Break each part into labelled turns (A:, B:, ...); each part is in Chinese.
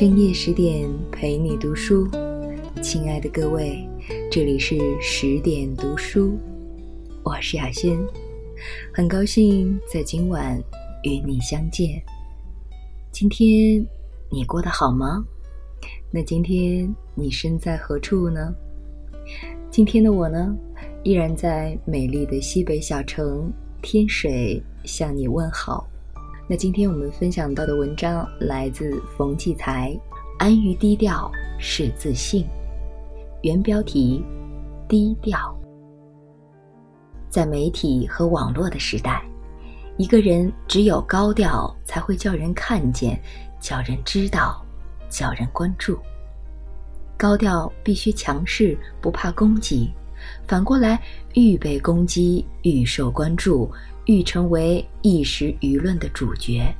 A: 深夜十点陪你读书，亲爱的各位，这里是十点读书，我是雅轩，很高兴在今晚与你相见。今天你过得好吗？那今天你身在何处呢？今天的我呢，依然在美丽的西北小城天水向你问好。那今天我们分享到的文章来自冯骥才，《安于低调是自信》。原标题：低调。在媒体和网络的时代，一个人只有高调，才会叫人看见，叫人知道，叫人关注。高调必须强势，不怕攻击；反过来，愈被攻击，愈受关注。欲成为一时舆论的主角，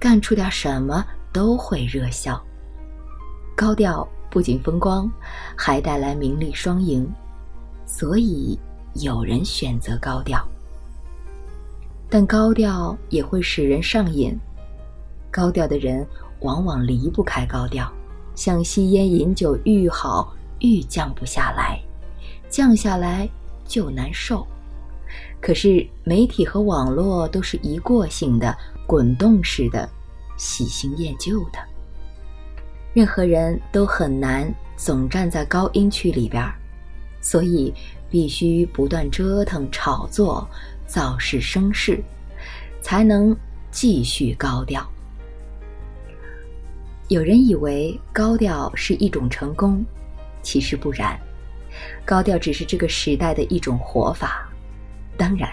A: 干出点什么都会热销。高调不仅风光，还带来名利双赢，所以有人选择高调。但高调也会使人上瘾，高调的人往往离不开高调，像吸烟饮酒愈好愈降不下来，降下来就难受。可是，媒体和网络都是一过性的、滚动式的、喜新厌旧的。任何人都很难总站在高音区里边儿，所以必须不断折腾、炒作、造势生事，才能继续高调。有人以为高调是一种成功，其实不然，高调只是这个时代的一种活法。当然，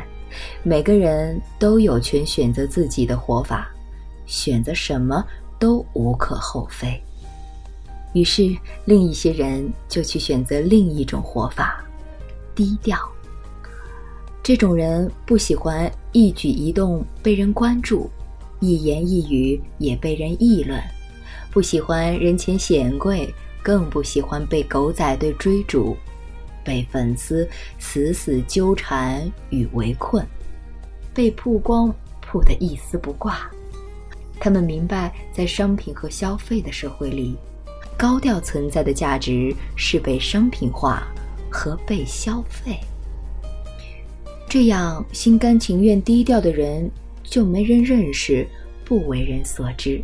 A: 每个人都有权选择自己的活法，选择什么都无可厚非。于是，另一些人就去选择另一种活法——低调。这种人不喜欢一举一动被人关注，一言一语也被人议论，不喜欢人前显贵，更不喜欢被狗仔队追逐。被粉丝死死纠缠与围困，被曝光曝得一丝不挂。他们明白，在商品和消费的社会里，高调存在的价值是被商品化和被消费。这样心甘情愿低调的人就没人认识，不为人所知。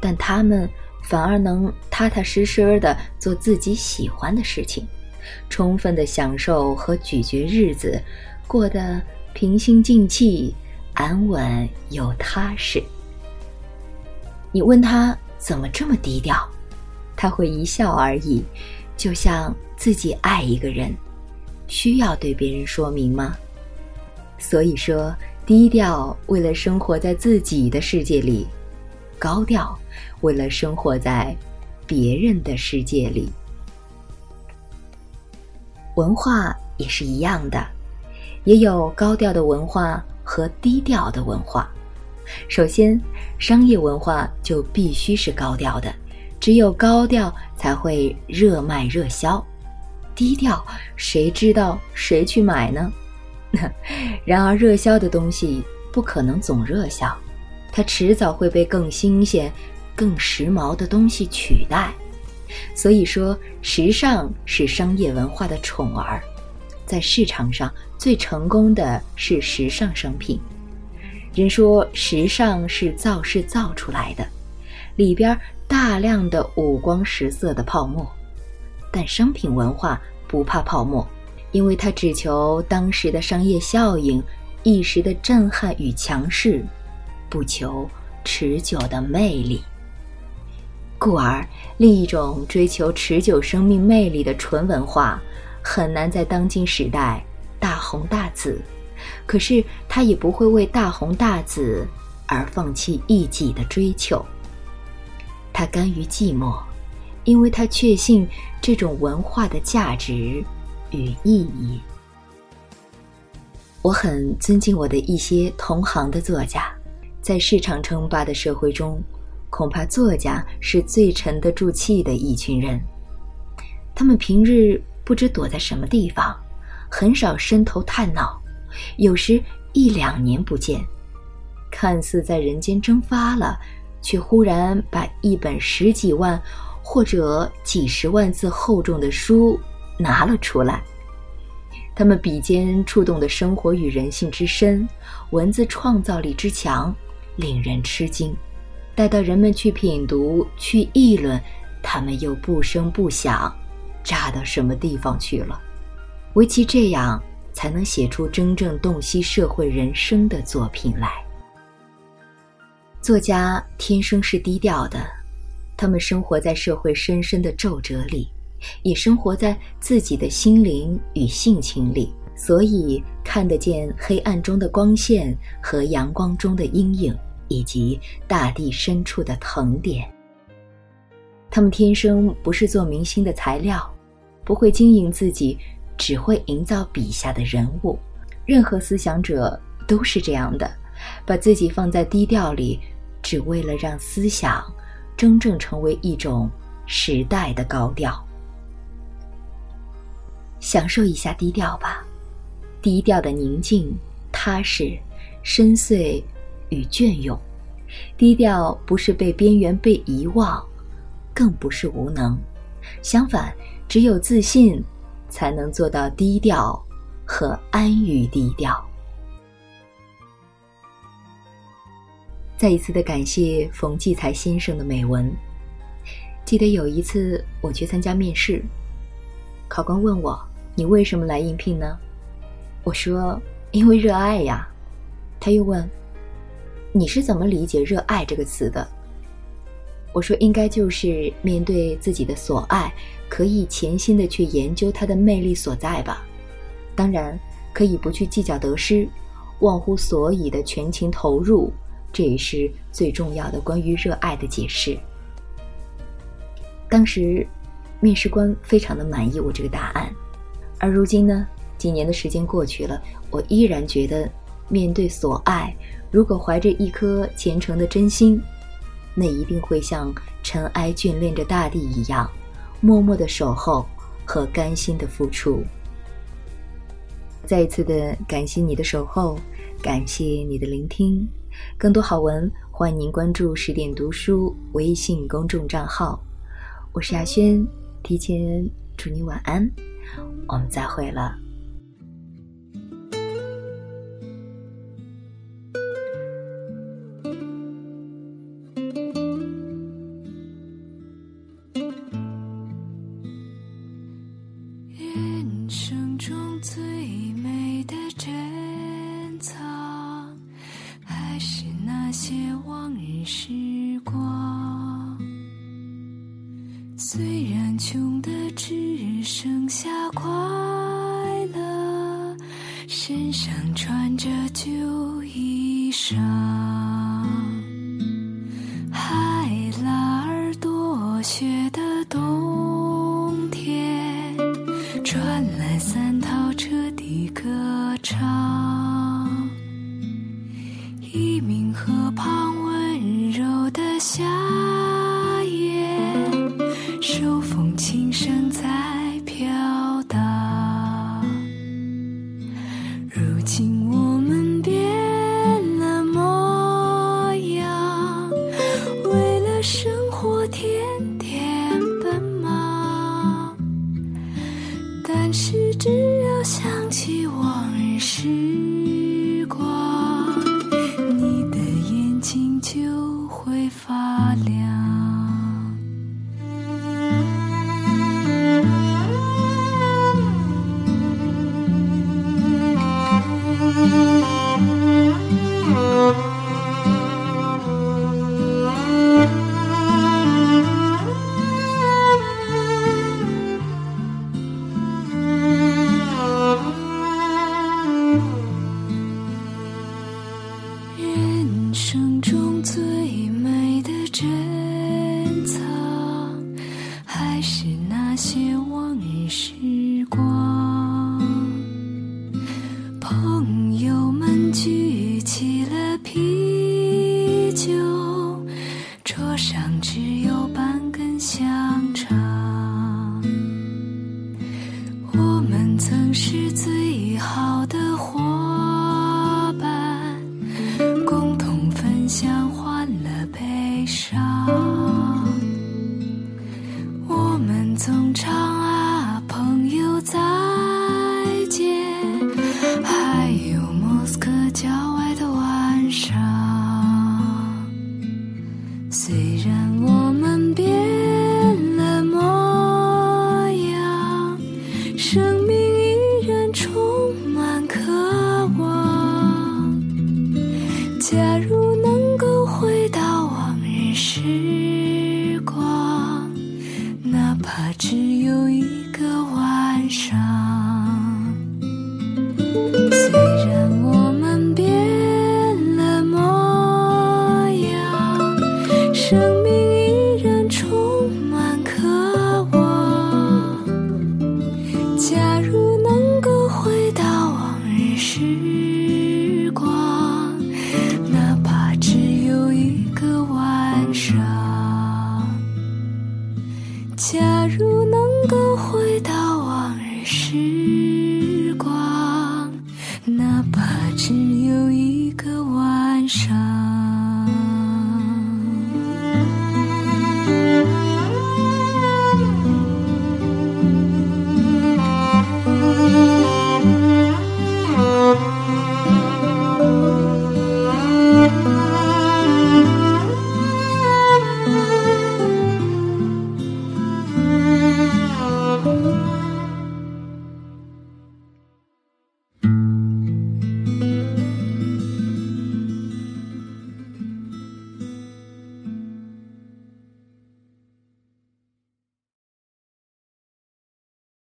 A: 但他们反而能踏踏实实的做自己喜欢的事情。充分的享受和咀嚼日子，过得平心静气、安稳又踏实。你问他怎么这么低调，他会一笑而已，就像自己爱一个人，需要对别人说明吗？所以说，低调为了生活在自己的世界里，高调为了生活在别人的世界里。文化也是一样的，也有高调的文化和低调的文化。首先，商业文化就必须是高调的，只有高调才会热卖热销。低调，谁知道谁去买呢？然而，热销的东西不可能总热销，它迟早会被更新鲜、更时髦的东西取代。所以说，时尚是商业文化的宠儿，在市场上最成功的是时尚商品。人说时尚是造势造出来的，里边大量的五光十色的泡沫，但商品文化不怕泡沫，因为它只求当时的商业效应、一时的震撼与强势，不求持久的魅力。故而，另一种追求持久生命魅力的纯文化，很难在当今时代大红大紫。可是，他也不会为大红大紫而放弃一己的追求。他甘于寂寞，因为他确信这种文化的价值与意义。我很尊敬我的一些同行的作家，在市场称霸的社会中。恐怕作家是最沉得住气的一群人，他们平日不知躲在什么地方，很少伸头探脑，有时一两年不见，看似在人间蒸发了，却忽然把一本十几万或者几十万字厚重的书拿了出来。他们笔尖触动的生活与人性之深，文字创造力之强，令人吃惊。待到人们去品读、去议论，他们又不声不响，炸到什么地方去了？唯其这样，才能写出真正洞悉社会人生的作品来。作家天生是低调的，他们生活在社会深深的皱褶里，也生活在自己的心灵与性情里，所以看得见黑暗中的光线和阳光中的阴影。以及大地深处的藤点。他们天生不是做明星的材料，不会经营自己，只会营造笔下的人物。任何思想者都是这样的，把自己放在低调里，只为了让思想真正成为一种时代的高调。享受一下低调吧，低调的宁静、踏实、深邃。与隽永，低调不是被边缘、被遗忘，更不是无能。相反，只有自信，才能做到低调和安于低调。再一次的感谢冯骥才先生的美文。记得有一次我去参加面试，考官问我：“你为什么来应聘呢？”我说：“因为热爱呀。”他又问。你是怎么理解“热爱”这个词的？我说，应该就是面对自己的所爱，可以潜心的去研究它的魅力所在吧。当然，可以不去计较得失，忘乎所以的全情投入，这也是最重要的关于热爱的解释。当时，面试官非常的满意我这个答案，而如今呢，几年的时间过去了，我依然觉得，面对所爱。如果怀着一颗虔诚的真心，那一定会像尘埃眷恋着大地一样，默默的守候和甘心的付出。再一次的感谢你的守候，感谢你的聆听。更多好文，欢迎您关注十点读书微信公众账号。我是亚轩，提前祝你晚安，我们再会了。
B: 人生中最美的珍藏，还是那些往日时光。虽然穷得只剩下快乐，身上穿着旧衣裳。是只要想起往日时光。光朋友们举起了啤酒桌上只有半根香肠我们曾是最好的伙伴共同分享欢乐悲伤。我们总唱生命。时光，哪怕只